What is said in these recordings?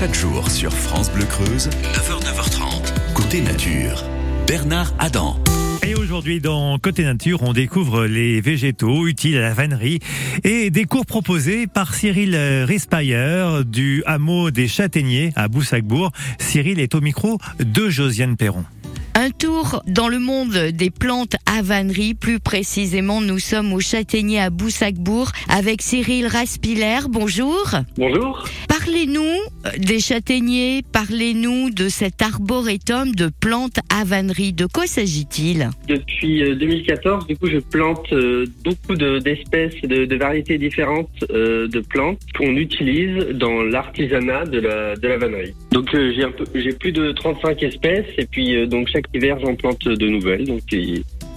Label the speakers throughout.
Speaker 1: Chaque jour sur France Bleu Creuse, 9h, 9h30, côté nature. Bernard Adam.
Speaker 2: Et aujourd'hui, dans Côté Nature, on découvre les végétaux utiles à la vannerie et des cours proposés par Cyril Rispayer du hameau des Châtaigniers à Boussacbourg. Cyril est au micro de Josiane Perron.
Speaker 3: Un tour dans le monde des plantes à vannerie. Plus précisément, nous sommes au Châtaignier à Boussacbourg avec Cyril Raspiller. Bonjour.
Speaker 4: Bonjour.
Speaker 3: Parlez-nous euh, des châtaigniers, parlez-nous de cet arboretum de plantes à vannerie. De quoi s'agit-il
Speaker 4: Depuis euh, 2014, du coup, je plante euh, beaucoup de- d'espèces, de, de variétés différentes euh, de plantes qu'on utilise dans l'artisanat de la, vannerie. Donc, euh, j'ai plus de 35 espèces et puis euh, donc chaque hiver, j'en plante de nouvelles.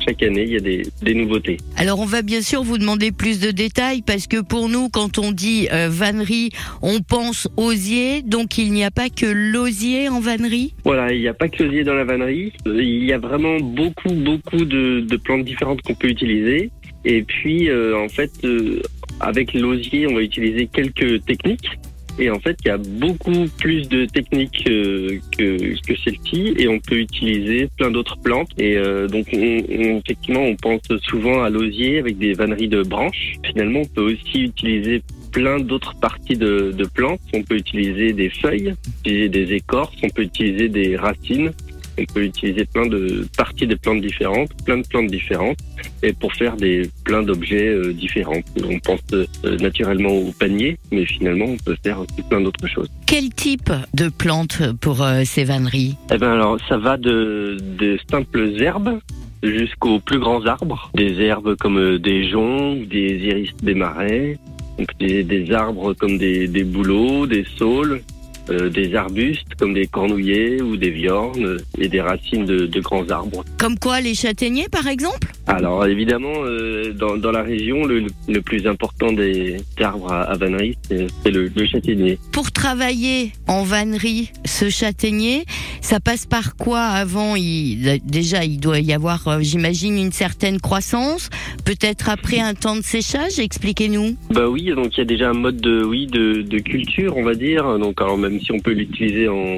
Speaker 4: Chaque année, il y a des, des nouveautés.
Speaker 3: Alors on va bien sûr vous demander plus de détails parce que pour nous, quand on dit euh, vannerie, on pense osier. Donc il n'y a pas que l'osier en vannerie?
Speaker 4: Voilà, il n'y a pas que l'osier dans la vannerie. Euh, Il y a vraiment beaucoup, beaucoup de, de plantes différentes qu'on peut utiliser. Et puis, euh, en fait, euh, avec l'osier, on va utiliser quelques techniques. Et en fait, il y a beaucoup plus de techniques euh, que, que celle-ci. Et on peut utiliser plein d'autres plantes. Et euh, donc, on, on- effectivement, on pense souvent à l'osier avec des vanneries de branches. Finalement, on peut aussi utiliser plein d'autres parties de, de plantes. On peut utiliser des feuilles, utiliser des écorces, on peut utiliser des racines, on peut utiliser plein de parties de plantes différentes, plein de plantes différentes, et pour faire des plein d'objets euh, différents. On pense euh, naturellement au panier, mais finalement on peut faire aussi plein d'autres choses.
Speaker 3: Quel type de plantes pour euh, ces vanneries?
Speaker 4: Eh ben alors ça va de, de simples herbes jusqu'aux plus grands arbres, des herbes comme des joncs, des iris des marais, donc des, des arbres comme des, des bouleaux, des saules, euh, des arbustes comme des cornouillers ou des viornes et des racines de, de grands arbres.
Speaker 3: Comme quoi les châtaigniers par exemple?
Speaker 4: Alors évidemment, euh, dans, dans la région, le, le plus important des arbres à, à vannerie, c'est le, le châtaignier.
Speaker 3: Pour travailler en vannerie, ce châtaignier, ça passe par quoi avant? Il, Déjà, il doit y avoir, euh, j'imagine, une certaine croissance. Peut-être après un temps de séchage. Expliquez-nous.
Speaker 4: Bah oui, donc il y a déjà un mode de oui de, de culture, on va dire. Donc alors même si on peut l'utiliser en,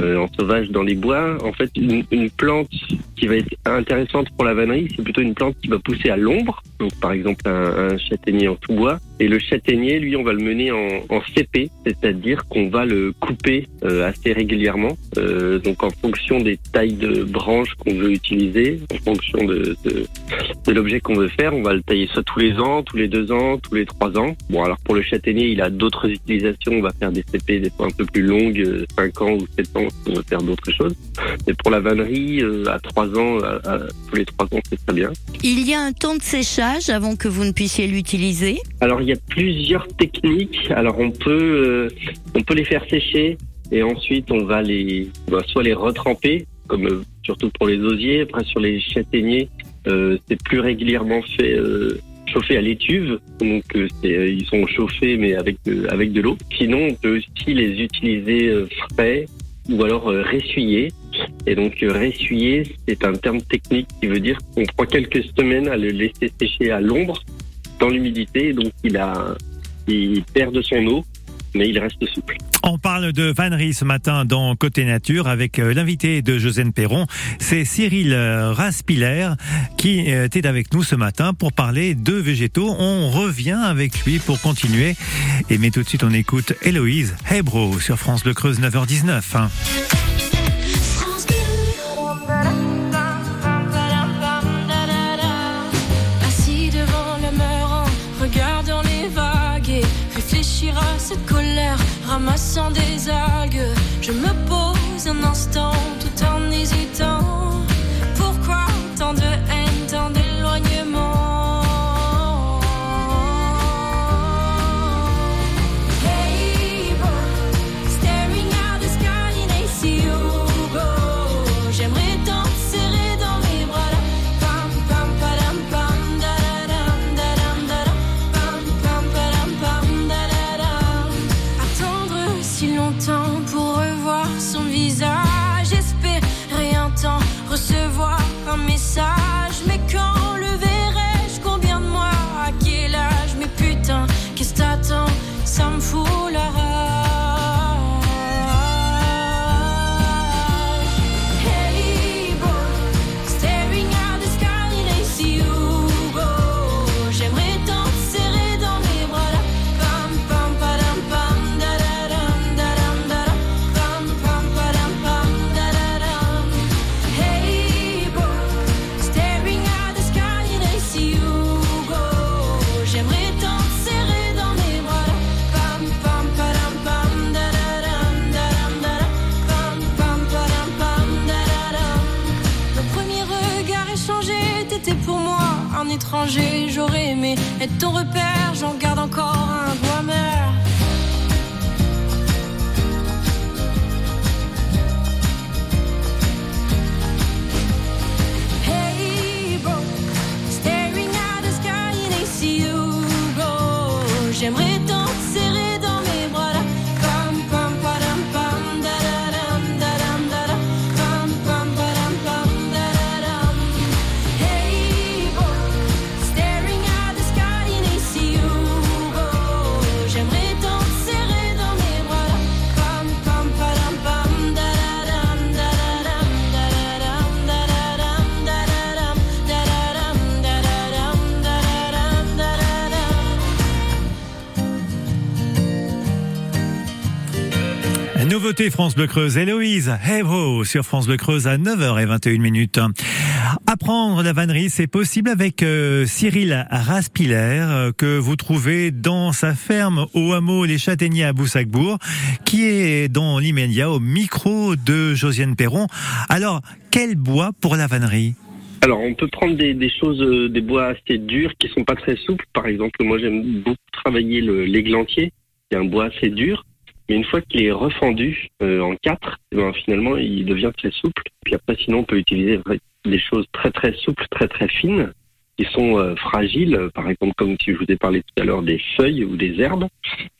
Speaker 4: euh, en sauvage dans les bois, en fait une, une plante qui va être intéressante pour la vannerie, c'est plutôt une plante qui va pousser à l'ombre. Donc par exemple un, un châtaignier en tout bois. Et le châtaignier, lui, on va le mener en, en CP, c'est-à-dire qu'on va le couper euh, assez régulièrement. Euh, donc en fonction des tailles de branches qu'on veut utiliser, en fonction de, de, de l'objet qu'on veut faire, on va le tailler soit tous les ans, tous les deux ans, tous les trois ans. Bon, alors pour le châtaignier, il a d'autres utilisations. On va faire des CP des fois un peu plus longues, euh, 5 ans ou 7 ans, on va faire d'autres choses. Mais pour la vannerie, euh, à trois ans, à- à- tous les trois ans, c'est très bien.
Speaker 3: Il y a un temps de séchage avant que vous ne puissiez l'utiliser?
Speaker 4: Alors il y a plusieurs techniques. Alors on peut euh, on peut les faire sécher et ensuite on va les bah, soit les retremper comme euh, surtout pour les osiers. Après sur les châtaigniers euh, c'est plus régulièrement fait chauffer à l'étuve. Donc ils sont chauffés mais avec avec de l'eau. Sinon on peut aussi les utiliser frais ou alors ressuyer. Et donc ressuyer c'est un terme technique qui veut dire qu'on prend quelques semaines à le laisser sécher à l'ombre dans l'humidité, donc il a, il perd de son eau, mais il reste souple.
Speaker 2: On parle de vannerie ce matin dans Côté Nature avec euh, l'invité de Josiane Perron. C'est Cyril euh, Raspiller qui euh, était avec nous ce matin pour parler de végétaux. On revient avec lui pour continuer. Et mais tout de suite, on écoute Héloïse Hebro sur France Bleu Creuse 9h19.
Speaker 5: Ramassant des algues. Je me était pour moi un étranger. J'aurais aimé être ton repère, j'en garde encore un doigt mère.
Speaker 2: Nouveauté France Bleu Creuse, Héloïse, hey ho, sur France Bleu Creuse à 9h21 minutes. Apprendre la vannerie, c'est possible avec euh, Cyril Raspiller, euh, que vous trouvez dans sa ferme au hameau Les Châtaigniers à Boussacbourg, qui est dans l'immédiat au micro de Josiane Perron. Alors, quel bois pour la vannerie?
Speaker 4: Alors, on peut prendre des, choses, euh, des bois assez durs qui sont pas très souples. Par exemple, moi, j'aime beaucoup travailler le- l'églantier, qui un bois assez dur. Mais une fois qu'il est refendu euh, en quatre, eh ben, finalement, il devient très souple. Puis après, sinon, on peut utiliser des choses très très souples, très très fines, qui sont euh, fragiles. Par exemple, comme si je vous ai parlé tout à l'heure des feuilles ou des herbes.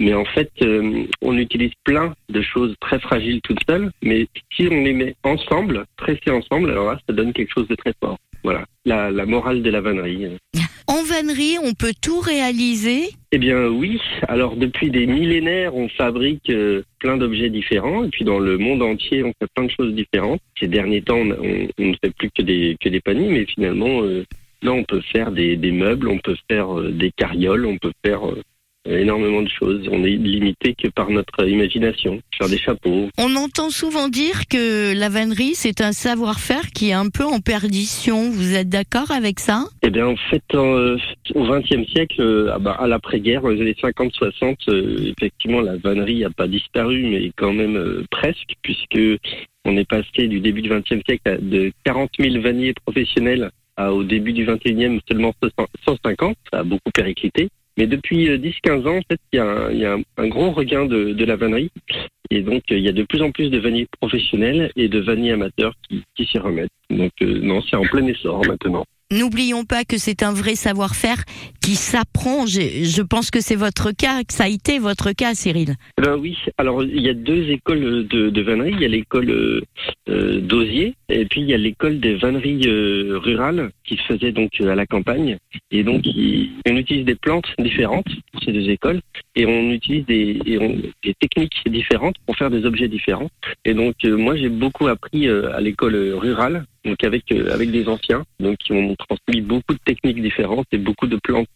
Speaker 4: Mais en fait, euh, on utilise plein de choses très fragiles toutes seules. Mais si on les met ensemble, tressées ensemble, alors là, ça donne quelque chose de très fort. Voilà, la, la morale de la vannerie.
Speaker 3: En vannerie, on peut tout réaliser.
Speaker 4: Eh bien oui, alors depuis des millénaires, on fabrique euh, plein d'objets différents, et puis dans le monde entier, on fait plein de choses différentes. Ces derniers temps, on, ne fait plus que des, paniers, mais finalement, euh, là, on peut faire des, meubles, on peut faire euh, des carrioles, on peut faire énormément de choses. On est limité que par notre imagination, faire des chapeaux.
Speaker 3: On entend souvent dire que la vannerie, c'est un savoir-faire qui est un peu en perdition. Vous êtes d'accord avec ça?
Speaker 4: Eh bien, en fait, euh, au XXe siècle, euh, ah bah, à l'après-guerre, dans les années 50-60, euh, effectivement, la vannerie n'a pas disparu, mais quand même presque, puisque on est passé du début du XXe siècle à de 40 000 vanniers professionnels à, au début du XXIe seulement 150. Ça a beaucoup périclité. Mais depuis euh, 10-15 ans, en fait, il y a, un, il y a un gros regain de, de la vannerie. Et donc, euh, il y a de plus en plus de vanniers professionnels et de vanniers amateurs qui, qui s'y remettent. Donc, euh, non, c'est en plein essor maintenant.
Speaker 3: N'oublions pas que c'est un vrai savoir-faire qui s'apprend. Je, je pense que c'est votre cas, que ça a été votre cas, Cyril.
Speaker 4: Ben oui, alors il y a deux écoles de, de vannerie. Il y a l'école euh, euh, d'Osier et puis il y a l'école des vanneries euh, rurales qui se faisait donc euh, à la campagne. Et donc il- on utilise des plantes différentes pour ces deux écoles et on utilise des, des techniques différentes pour faire des objets différents. Et donc euh, moi j'ai beaucoup appris euh, à l'école rurale, donc avec euh, avec des anciens, donc qui m'ont transmis beaucoup de techniques différentes et beaucoup de plantes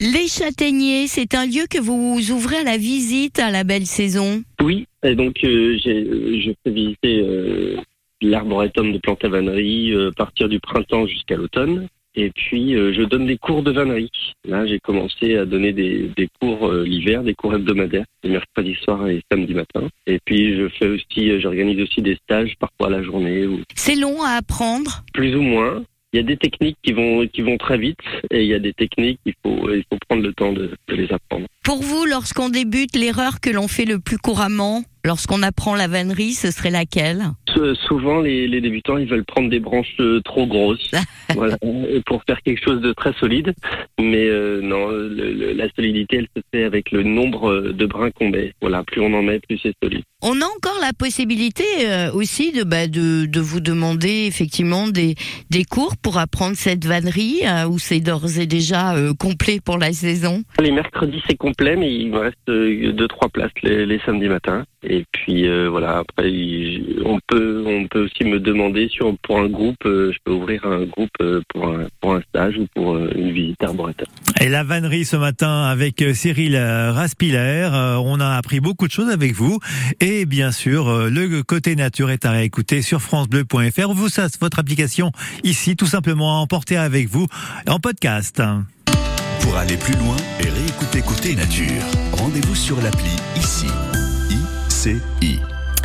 Speaker 3: Les Châtaigniers, c'est un lieu que vous ouvrez à la visite à la belle saison.
Speaker 4: Oui, et donc euh, euh, je fais visiter euh, l'arboretum de plantes à vannerie euh, à partir du printemps jusqu'à l'automne. Et puis je donne des cours de vannerie. Là, j'ai commencé à donner des, des cours l'hiver, des cours hebdomadaires, le mercredi soir et samedi matin. Et puis je fais aussi, j'organise aussi des stages parfois la journée ou
Speaker 3: C'est long à apprendre?
Speaker 4: plus ou moins. Il y a des techniques qui vont qui vont très vite et il y a des techniques il faut il faut prendre le temps de les apprendre.
Speaker 3: Pour vous, lorsqu'on débute, l'erreur que l'on fait le plus couramment, lorsqu'on apprend la vannerie, ce serait laquelle
Speaker 4: Souvent, les, les débutants, ils veulent prendre des branches euh, trop grosses, voilà, pour faire quelque chose de très solide. Mais euh, non, le- le- la solidité, elle se fait avec le nombre euh, de brins qu'on met. Voilà, plus on en met, plus c'est solide.
Speaker 3: On a encore la possibilité aussi de, bah, de, de vous demander effectivement des, des cours pour apprendre cette vannerie ou c'est d'ores et déjà complet pour la saison?
Speaker 4: Les mercredis, c'est complet, mais il me reste euh, deux, trois places les, les samedis matins. Et puis euh, voilà, après, on peut, on peut aussi me demander sur pour un groupe, euh, je peux ouvrir un groupe euh, pour un, pour un stage ou pour une visite arboretum.
Speaker 2: Et la vannerie ce matin avec Cyril Raspiller. Euh, On a appris beaucoup de choses avec vous. Et bien sûr, le côté nature est à réécouter sur francebleu.fr. Vous, ça, c'est votre application ici, tout simplement à emporter avec vous en podcast.
Speaker 1: Pour aller plus loin et réécouter Côté Nature, rendez-vous sur l'appli ICI. ICI.